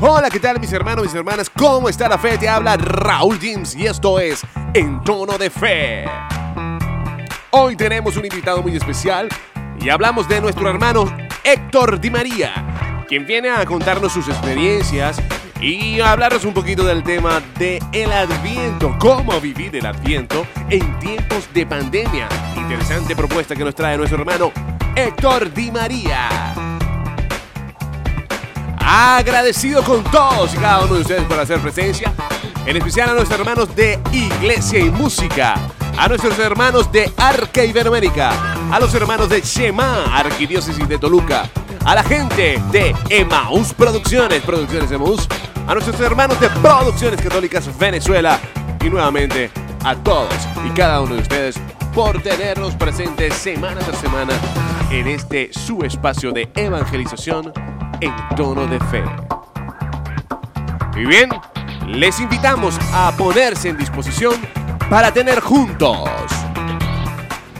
Hola, ¿qué tal mis hermanos, mis hermanas? ¿Cómo está la fe? Te habla Raúl James y esto es En Tono de Fe. Hoy tenemos un invitado muy especial y hablamos de nuestro hermano Héctor Di María, quien viene a contarnos sus experiencias y a hablarnos un poquito del tema de el Adviento, cómo vivir el Adviento en tiempos de pandemia. Interesante propuesta que nos trae nuestro hermano Héctor Di María. Agradecido con todos y cada uno de ustedes por hacer presencia, en especial a nuestros hermanos de Iglesia y Música, a nuestros hermanos de Arca Iberoamérica, a los hermanos de Shema, Arquidiócesis de Toluca, a la gente de Emaús Producciones, Producciones Emaús, a nuestros hermanos de Producciones Católicas Venezuela y nuevamente a todos y cada uno de ustedes por tenernos presentes semana tras semana en este su espacio de evangelización en tono de fe. Y bien, les invitamos a ponerse en disposición para tener juntos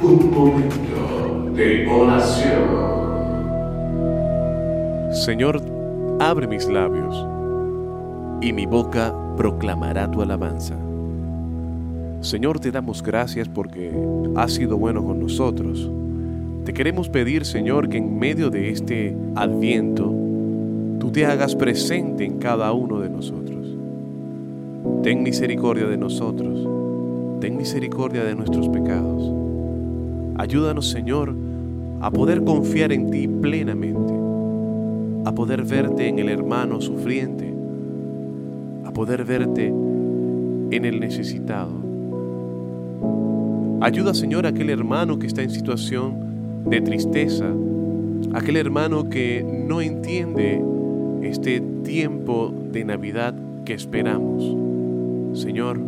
un momento de oración. Señor, abre mis labios y mi boca proclamará tu alabanza. Señor, te damos gracias porque has sido bueno con nosotros. Te queremos pedir, Señor, que en medio de este adviento, tú te hagas presente en cada uno de nosotros. Ten misericordia de nosotros. Ten misericordia de nuestros pecados. Ayúdanos, Señor, a poder confiar en ti plenamente, a poder verte en el hermano sufriente, a poder verte en el necesitado. Ayuda, Señor, a aquel hermano que está en situación de tristeza, aquel hermano que no entiende este tiempo de Navidad que esperamos. Señor,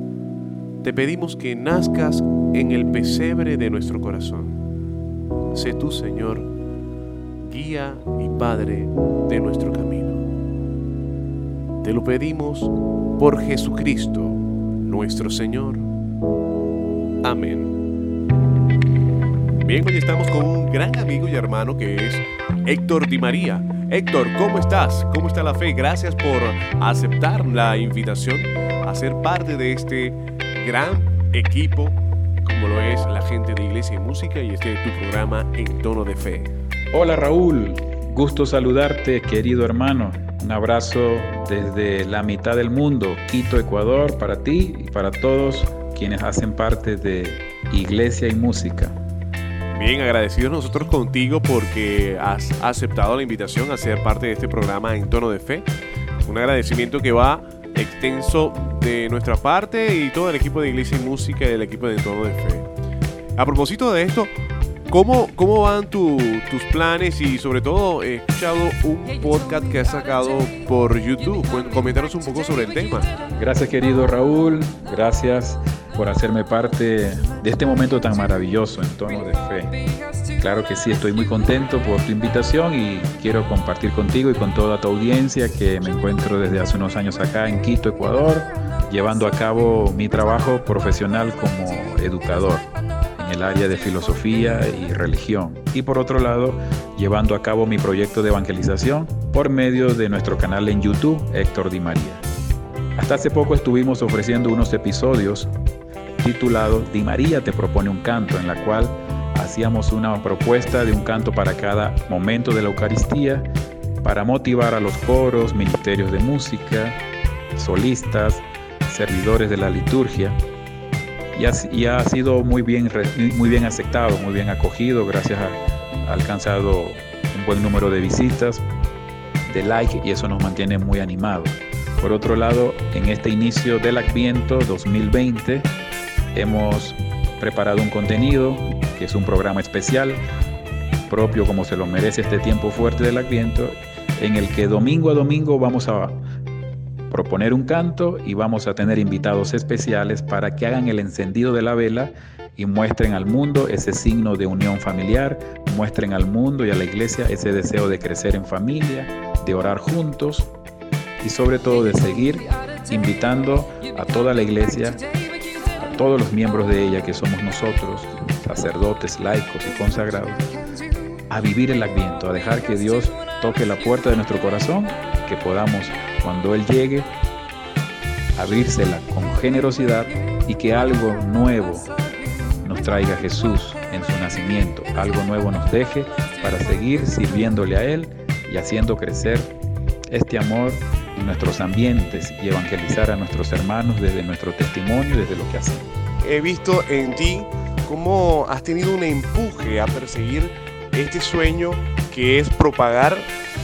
te pedimos que nazcas en el pesebre de nuestro corazón. Sé tú, Señor, guía y Padre de nuestro camino. Te lo pedimos por Jesucristo, nuestro Señor. Amén. Bien, hoy estamos con un gran amigo y hermano que es Héctor Di María. Héctor, ¿cómo estás? ¿Cómo está la fe? Gracias por aceptar la invitación a ser parte de este gran equipo como lo es la gente de Iglesia y Música y este es tu programa En Tono de Fe. Hola Raúl, gusto saludarte querido hermano. Un abrazo desde la mitad del mundo, Quito, Ecuador, para ti y para todos quienes hacen parte de Iglesia y Música. Bien, agradecidos nosotros contigo porque has aceptado la invitación a ser parte de este programa en tono de fe. Un agradecimiento que va extenso de nuestra parte y todo el equipo de Iglesia y Música y el equipo de Tono de Fe. A propósito de esto, ¿cómo, cómo van tus planes? Y sobre todo, he escuchado un podcast que has sacado por YouTube. Coméntanos un poco sobre el tema. Gracias, querido Raúl. Gracias por hacerme parte de este momento tan maravilloso en tono de fe. Claro que sí, estoy muy contento por tu invitación y quiero compartir contigo y con toda tu audiencia que me encuentro desde hace unos años acá en Quito, Ecuador, llevando a cabo mi trabajo profesional como educador en el área de filosofía y religión. Y por otro lado, llevando a cabo mi proyecto de evangelización por medio de nuestro canal en YouTube, Héctor Di María. Hasta hace poco estuvimos ofreciendo unos episodios titulado Di María te propone un canto, en la cual hacíamos una propuesta de un canto para cada momento de la Eucaristía, para motivar a los coros, ministerios de música, solistas, servidores de la liturgia. Y ha, sido muy bien, muy bien aceptado, muy bien acogido, gracias a, ha alcanzado un buen número de visitas, de like y eso nos mantiene muy animados. Por otro lado, en este inicio del Adviento 2020, hemos preparado un contenido que es un programa especial propio como se lo merece este tiempo fuerte del Adviento, en el que domingo a domingo vamos a proponer un canto y vamos a tener invitados especiales para que hagan el encendido de la vela y muestren al mundo ese signo de unión familiar, muestren al mundo y a la iglesia ese deseo de crecer en familia, de orar juntos y sobre todo de seguir invitando a toda la iglesia todos los miembros de ella, que somos nosotros, sacerdotes, laicos y consagrados, a vivir el adviento, a dejar que Dios toque la puerta de nuestro corazón, que podamos cuando Él llegue, abrírsela con generosidad y que algo nuevo nos traiga Jesús en su nacimiento, algo nuevo nos deje para seguir sirviéndole a Él y haciendo crecer este amor nuestros ambientes y evangelizar a nuestros hermanos desde nuestro testimonio, desde lo que hacemos. He visto en ti cómo has tenido un empuje a perseguir este sueño que es propagar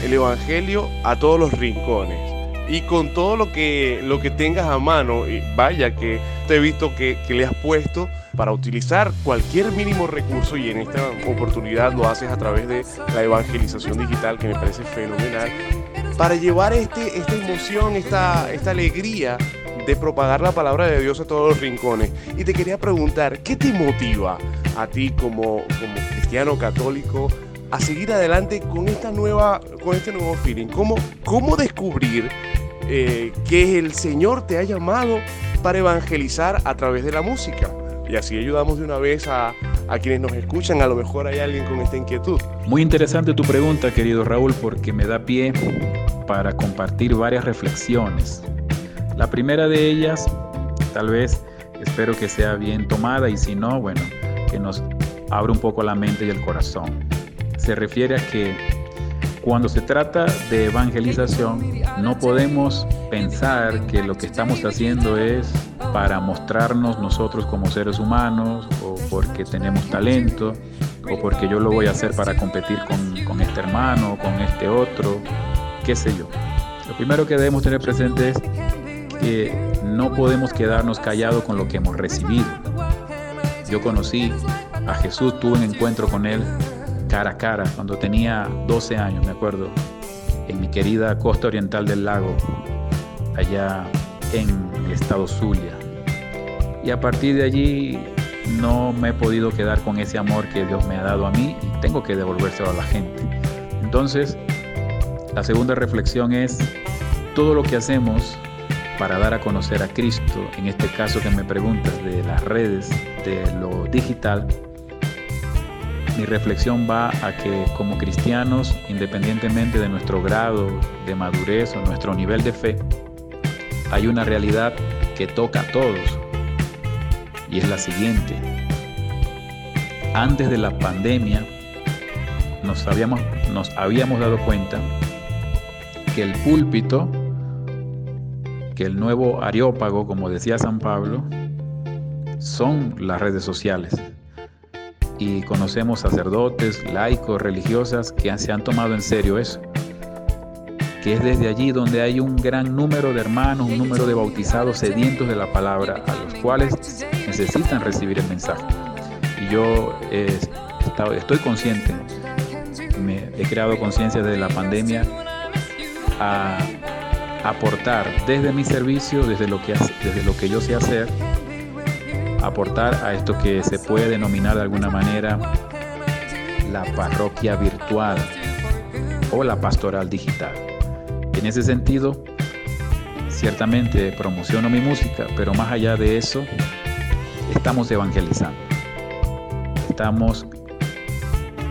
el Evangelio a todos los rincones. Y con todo lo que, lo que tengas a mano, vaya que te he visto que, que le has puesto para utilizar cualquier mínimo recurso y en esta oportunidad lo haces a través de la evangelización digital que me parece fenomenal para llevar este, esta emoción, esta, esta alegría de propagar la palabra de Dios a todos los rincones. Y te quería preguntar, ¿qué te motiva a ti como, como cristiano católico a seguir adelante con esta nueva, con este nuevo feeling? ¿Cómo, cómo descubrir eh, que el Señor te ha llamado para evangelizar a través de la música? Y así ayudamos de una vez a, a quienes nos escuchan. A lo mejor hay alguien con esta inquietud. Muy interesante tu pregunta, querido Raúl, porque me da pie para compartir varias reflexiones. La primera de ellas, tal vez, espero que sea bien tomada y si no, bueno, que nos abra un poco la mente y el corazón. Se refiere a que cuando se trata de evangelización, no podemos pensar que lo que estamos haciendo es para mostrarnos nosotros como seres humanos o porque tenemos talento o porque yo lo voy a hacer para competir con, con este hermano, con este otro, qué sé yo. Lo primero que debemos tener presente es que no podemos quedarnos callados con lo que hemos recibido. Yo conocí a Jesús, tuve un encuentro con Él cara a cara cuando tenía 12 años, me acuerdo, en mi querida costa oriental del lago, allá en el estado Zulia. Y a partir de allí no me he podido quedar con ese amor que Dios me ha dado a mí y tengo que devolvérselo a la gente. Entonces, la segunda reflexión es todo lo que hacemos para dar a conocer a Cristo, en este caso que me preguntas de las redes, de lo digital, mi reflexión va a que como cristianos, independientemente de nuestro grado de madurez o nuestro nivel de fe, hay una realidad que toca a todos y es la siguiente. Antes de la pandemia nos habíamos, dado cuenta que el púlpito, que el nuevo areópago, como decía San Pablo, son las redes sociales. Y conocemos sacerdotes, laicos, religiosas que se han tomado en serio eso. Que es desde allí donde hay un gran número de hermanos, un número de bautizados sedientos de la palabra, a los cuales necesitan recibir el mensaje. Y yo estoy consciente, me he creado conciencia desde la pandemia a aportar desde mi servicio, desde lo que, desde lo que yo sé hacer, aportar a esto que se puede denominar de alguna manera la parroquia virtual o la pastoral digital. En ese sentido, ciertamente promociono mi música, pero más allá de eso, estamos evangelizando. Estamos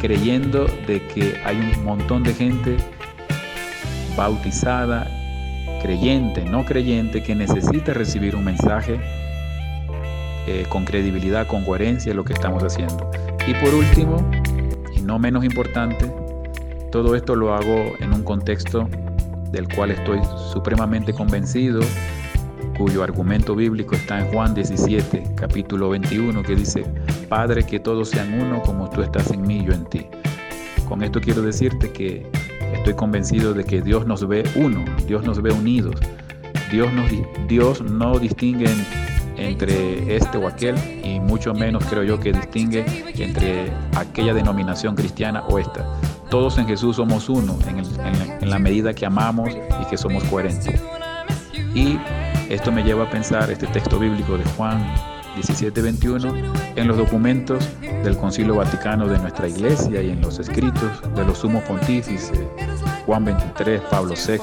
creyendo de que hay un montón de gente bautizada, creyente, no creyente, que necesita recibir un mensaje eh, con credibilidad, con coherencia lo que estamos haciendo. Y por último, y no menos importante, todo esto lo hago en un contexto del cual estoy supremamente convencido, cuyo argumento bíblico está en Juan 17, capítulo 21, que dice, Padre, que todos sean uno como tú estás en mí, yo en ti. Con esto quiero decirte que Estoy convencido de que Dios nos ve uno, Dios nos ve unidos. Dios, Dios no distingue entre este o aquel y mucho menos creo yo que distingue entre aquella denominación cristiana o esta. Todos en Jesús somos uno en, en la medida que amamos y que somos coherentes. Y esto me lleva a pensar este texto bíblico de Juan 1721 en los documentos del Concilio Vaticano de nuestra Iglesia y en los escritos de los sumos pontífices Juan 23, Pablo VI,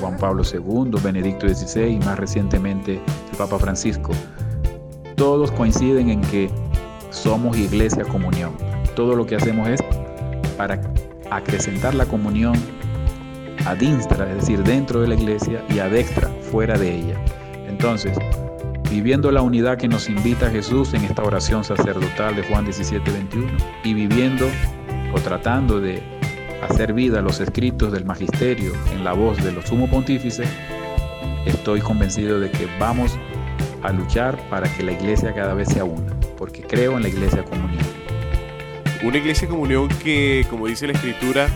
Juan Pablo II, Benedicto XVI y más recientemente el Papa Francisco. Todos coinciden en que somos Iglesia Comunión. Todo lo que hacemos es para acrecentar la comunión adinstra, es decir, dentro de la iglesia, y adextra, fuera de ella. Entonces, viviendo la unidad que nos invita Jesús en esta oración sacerdotal de Juan 17, 21, y viviendo o tratando de hacer vida los escritos del magisterio en la voz de los sumo pontífices, estoy convencido de que vamos a luchar para que la iglesia cada vez sea una, porque creo en la iglesia comunión. Una iglesia comunión que, como dice la escritura,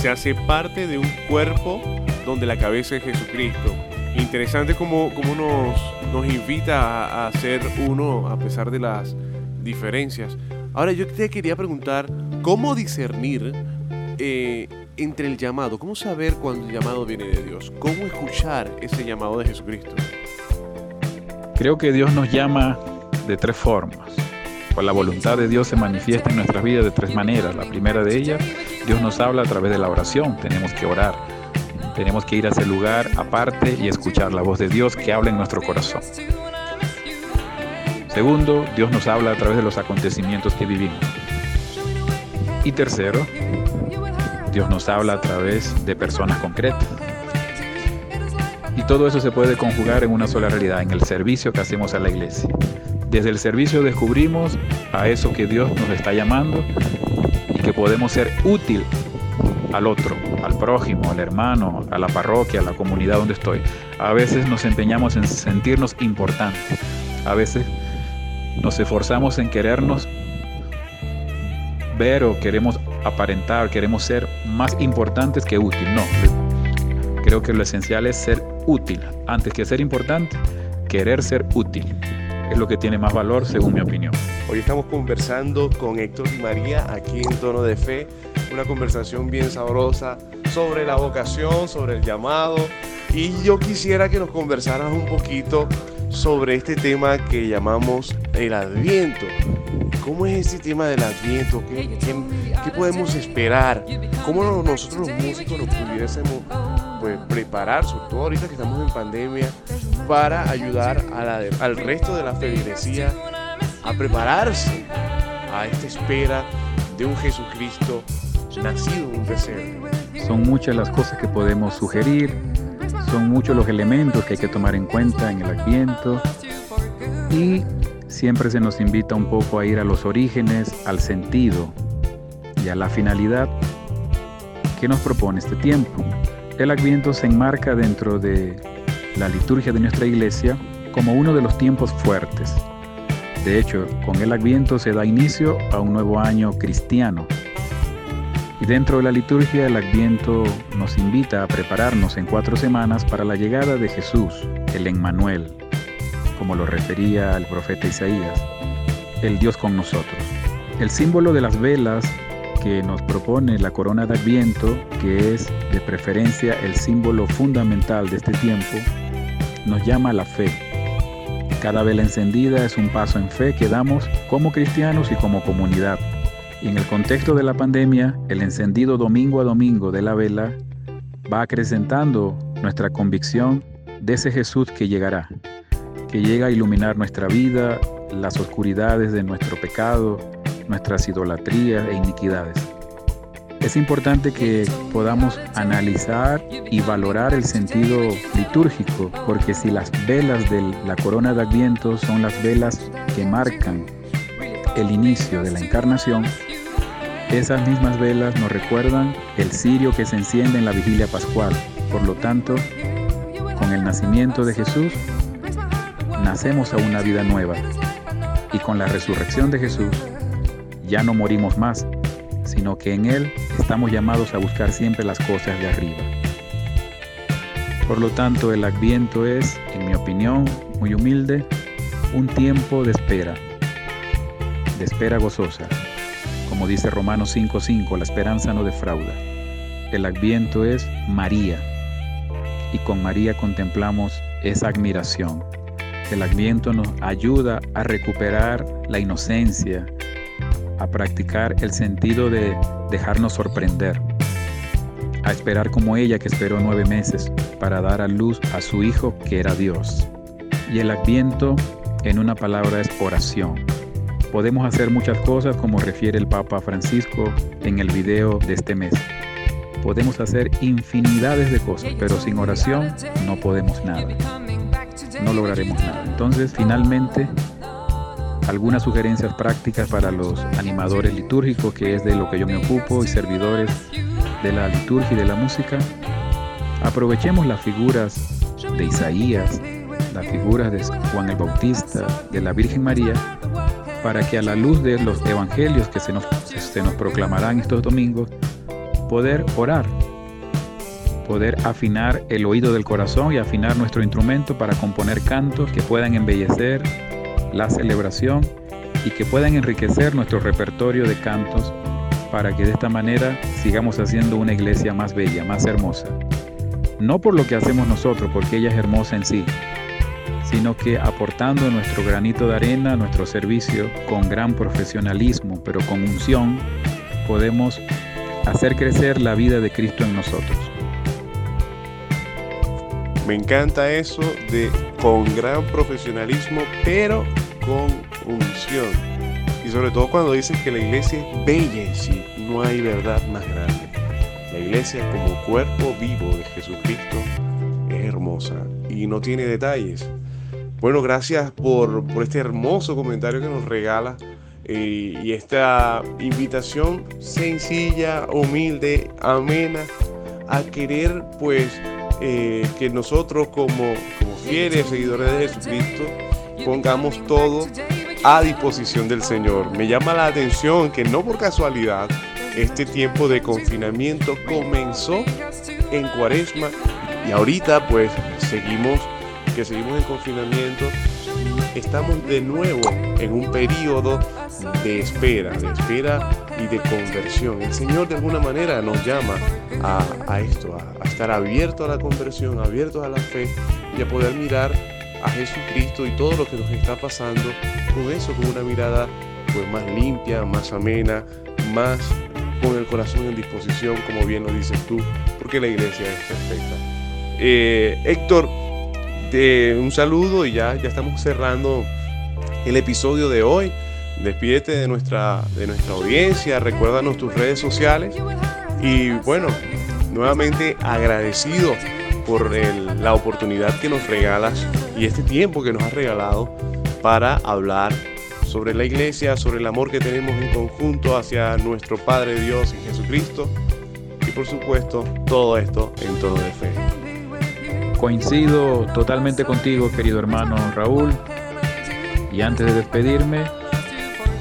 se hace parte de un cuerpo donde la cabeza es Jesucristo. Interesante como, como nos, nos invita a, ser uno a pesar de las diferencias. Ahora yo te quería preguntar, ¿cómo discernir eh, entre el llamado? ¿Cómo saber cuando el llamado viene de Dios? ¿Cómo escuchar ese llamado de Jesucristo? Creo que Dios nos llama de tres formas. La voluntad de Dios se manifiesta en nuestras vidas de tres maneras. La primera de ellas, Dios nos habla a través de la oración. Tenemos que orar. Tenemos que ir a ese lugar aparte y escuchar la voz de Dios que habla en nuestro corazón. Segundo, Dios nos habla a través de los acontecimientos que vivimos. Y tercero, Dios nos habla a través de personas concretas. Y todo eso se puede conjugar en una sola realidad, en el servicio que hacemos a la iglesia. Desde el servicio descubrimos a eso que Dios nos está llamando y que podemos ser útil al otro, al prójimo, al hermano, a la parroquia, a la comunidad donde estoy. A veces nos empeñamos en sentirnos importantes. A veces nos esforzamos en querernos ver o queremos aparentar, queremos ser más importantes que útil. No, creo que lo esencial es ser útil. Antes que ser importante, querer ser útil. Es lo que tiene más valor según mi opinión. Hoy estamos conversando con Héctor y María aquí en Tono de Fe. Una conversación bien sabrosa sobre la vocación, sobre el llamado. Y yo quisiera que nos conversaras un poquito sobre este tema que llamamos el Adviento. ¿Cómo es este tema del Adviento? ¿Qué, qué, podemos esperar? ¿Cómo nosotros los músicos nos pudiésemos pues, preparar, sobre todo ahorita que estamos en pandemia, para ayudar al resto de la feligresía a prepararse a esta espera de un Jesucristo nacido en un pesebre? Son muchas las cosas que podemos sugerir, son muchos los elementos que hay que tomar en cuenta en el Adviento y siempre se nos invita un poco a ir a los orígenes, al sentido y a la finalidad que nos propone este tiempo. El Adviento se enmarca dentro de la liturgia de nuestra iglesia como uno de los tiempos fuertes. De hecho, con el Adviento se da inicio a un nuevo año cristiano. Y dentro de la liturgia el Adviento nos invita a prepararnos en cuatro semanas para la llegada de Jesús, el Emmanuel, como lo refería el profeta Isaías, el Dios con nosotros. El símbolo de las velas que nos propone la corona de Adviento, que es de preferencia el símbolo fundamental de este tiempo, nos llama a la fe. Cada vela encendida es un paso en fe que damos como cristianos y como comunidad. Y en el contexto de la pandemia, el encendido domingo a domingo de la vela va acrecentando nuestra convicción de ese Jesús que llegará, que llega a iluminar nuestra vida, las oscuridades de nuestro pecado, nuestras idolatrías e iniquidades. Es importante que podamos analizar y valorar el sentido litúrgico, porque si las velas de la corona de Adviento son las velas que marcan el inicio de la encarnación, esas mismas velas nos recuerdan el cirio que se enciende en la vigilia pascual. Por lo tanto, con el nacimiento de Jesús, nacemos a una vida nueva. Y con la resurrección de Jesús, ya no morimos más, sino que en Él estamos llamados a buscar siempre las cosas de arriba. Por lo tanto, el adviento es, en mi opinión, muy humilde, un tiempo de espera, de espera gozosa. Como dice Romanos 5:5, la esperanza no defrauda. El adviento es María, y con María contemplamos esa admiración, el Adviento nos ayuda a recuperar la inocencia, a practicar el sentido de dejarnos sorprender, a esperar como ella que esperó nueve meses para dar a luz a su hijo que era Dios. Y el Adviento, en una palabra, es oración. Podemos hacer muchas cosas como refiere el Papa Francisco en el video de este mes. podemos hacer infinidades de cosas, pero sin oración no podemos nada. No lograremos nada. Entonces, finalmente, algunas sugerencias prácticas para los animadores litúrgicos, que es de lo que yo me ocupo, y servidores de la liturgia y de la música. Aprovechemos las figuras de Isaías, las figuras de Juan el Bautista, de la Virgen María, para que a la luz de los evangelios que se nos, se nos proclamarán estos domingos, poder orar, poder afinar el oído del corazón y afinar nuestro instrumento para componer cantos que puedan embellecer la celebración y que puedan enriquecer nuestro repertorio de cantos para que de esta manera sigamos haciendo una iglesia más bella, más hermosa. No por lo que hacemos nosotros, porque ella es hermosa en sí, sino que aportando nuestro granito de arena, nuestro servicio con gran profesionalismo, pero con unción, podemos hacer crecer la vida de Cristo en nosotros. Me encanta eso de con gran profesionalismo, pero con unción. Y sobre todo cuando dices que la iglesia es bella en sí, no hay verdad más grande. La iglesia como cuerpo vivo de Jesucristo es hermosa y no tiene detalles. Bueno, gracias por, por este hermoso comentario que nos regala y, esta invitación sencilla, humilde, amena, a querer pues eh, que nosotros como, como fieles seguidores de Jesucristo pongamos todo a disposición del Señor. Me llama la atención que no por casualidad este tiempo de confinamiento comenzó en cuaresma y ahorita pues seguimos que seguimos en confinamiento estamos de nuevo en un periodo de espera, de espera y de conversión. El Señor de alguna manera nos llama a, esto, a, estar abierto a la conversión, abiertos a la fe y a poder mirar a Jesucristo y todo lo que nos está pasando con eso, con una mirada pues más limpia, más amena, más con el corazón en disposición, como bien lo dices tú, porque la iglesia es perfecta. Eh, Héctor, un saludo y ya, ya estamos cerrando el episodio de hoy. Despídete de nuestra, de nuestra audiencia, recuérdanos tus redes sociales y bueno, nuevamente agradecido por la oportunidad que nos regalas y este tiempo que nos has regalado para hablar sobre la iglesia, sobre el amor que tenemos en conjunto hacia nuestro Padre Dios y Jesucristo y por supuesto todo esto en tono de fe. Coincido totalmente contigo, querido hermano Raúl. Y antes de despedirme,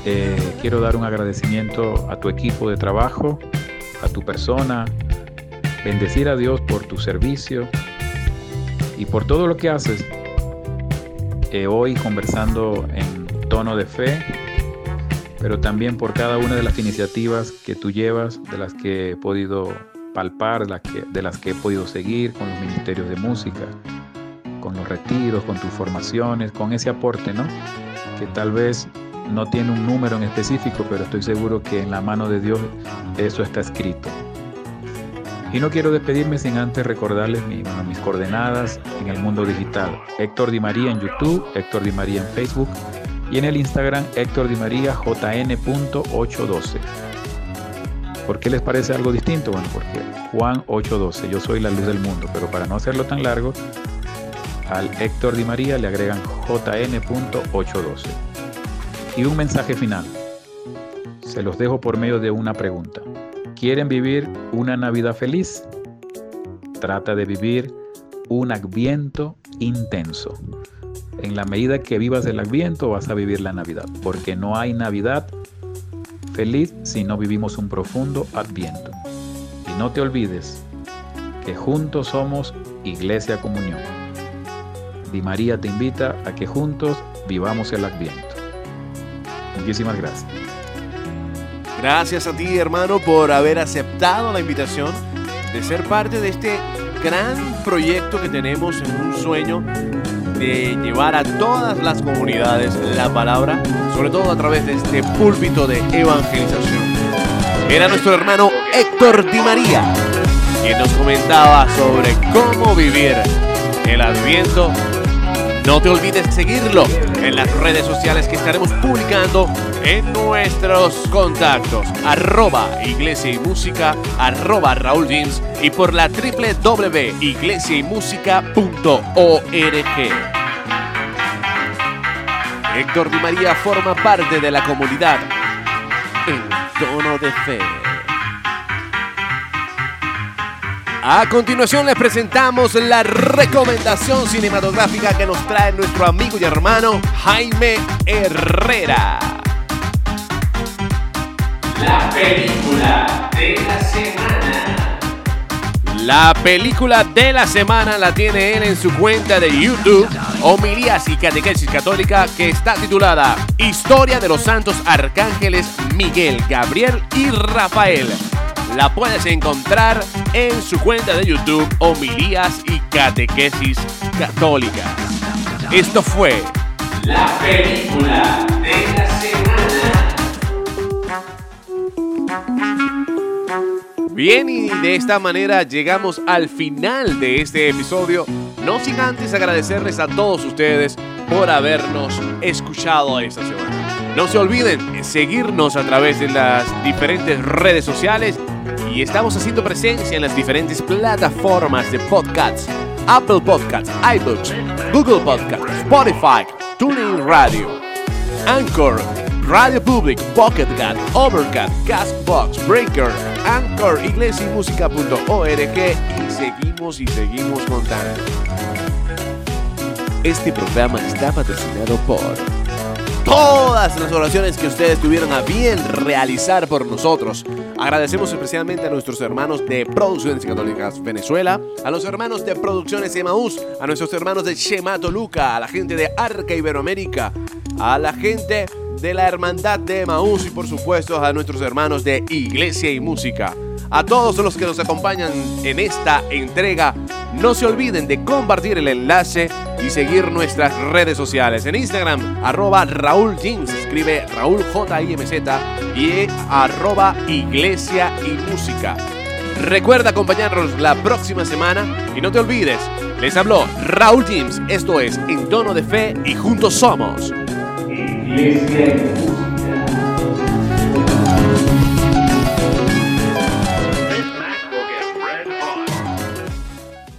eh, quiero dar un agradecimiento a tu equipo de trabajo, a tu persona, bendecir a Dios por tu servicio y por todo lo que haces. Eh, hoy conversando en tono de fe, pero también por cada una de las iniciativas que tú llevas, de las que he podido palpar, de las que he podido seguir con los ministerios de música, con los retiros, con tus formaciones, con ese aporte, ¿no? Que tal vez no tiene un número en específico, pero estoy seguro que en la mano de Dios eso está escrito. Y no quiero despedirme sin antes recordarles mis coordenadas en el mundo digital. Héctor Di María en YouTube, Héctor Di María en Facebook y en el Instagram Héctor Di María JN.812. ¿Por qué les parece algo distinto? Bueno, porque Juan 8:12, yo soy la luz del mundo, pero para no hacerlo tan largo, al Héctor Di María le agregan JN.812. Y un mensaje final. Se los dejo por medio de una pregunta. ¿Quieren vivir una Navidad feliz? Trata de vivir un adviento intenso. En la medida que vivas el adviento vas a vivir la Navidad, porque no hay Navidad feliz si no vivimos un profundo adviento. Y no te olvides que juntos somos Iglesia Comunión. Di María te invita a que juntos vivamos el adviento. Muchísimas gracias. Gracias a ti, hermano, por haber aceptado la invitación de ser parte de este gran proyecto que tenemos en un sueño de llevar a todas las comunidades la palabra, sobre todo a través de este púlpito de evangelización. Era nuestro hermano Héctor Di María, quien nos comentaba sobre cómo vivir el adviento No te olvides de seguirlo en las redes sociales que estaremos publicando en nuestros contactos. Arroba Iglesia y Música, arroba Raúl James y por la www.iglesiaymusica.org. Héctor Di María forma parte de la comunidad en tono de fe. A continuación les presentamos la recomendación cinematográfica que nos trae nuestro amigo y hermano Jaime Herrera. La película de la semana. La película de la semana la tiene él en su cuenta de YouTube, Homilías y Catequesis Católica, que está titulada Historia de los Santos Arcángeles Miguel, Gabriel y Rafael. La puedes encontrar en su cuenta de YouTube, Homilías y Catequesis Católica. Esto fue La película de la semana. Bien, y de esta manera llegamos al final de este episodio. No sin antes agradecerles a todos ustedes por habernos escuchado esta semana. No se olviden seguirnos a través de las diferentes redes sociales y estamos haciendo presencia en las diferentes plataformas de podcasts. Apple Podcasts, iBooks, Google Podcasts, Spotify, TuneIn Radio, Anchor, Radio Public, Pocket Cat, Overcast, Castbox, Breaker, Anchor, iglesiamusica.org y seguimos y seguimos contando. Este programa está patrocinado por todas las oraciones que ustedes tuvieron a bien realizar por nosotros. Agradecemos especialmente a nuestros hermanos de Producciones Católicas Venezuela, a los hermanos de Producciones Emaús, a nuestros hermanos de Shema Toluca, a la gente de Arca Iberoamérica, a la gente de la Hermandad de Emaús y por supuesto a nuestros hermanos de Iglesia y Música. A todos los que nos acompañan en esta entrega, no se olviden de compartir el enlace y seguir nuestras redes sociales. En Instagram, arroba Raúl escribe Raúl J I M Z y arroba Iglesia y Música. Recuerda acompañarnos la próxima semana y no te olvides, les habló Raúl James, esto es En Tono de Fe y juntos somos. Iglesia y música.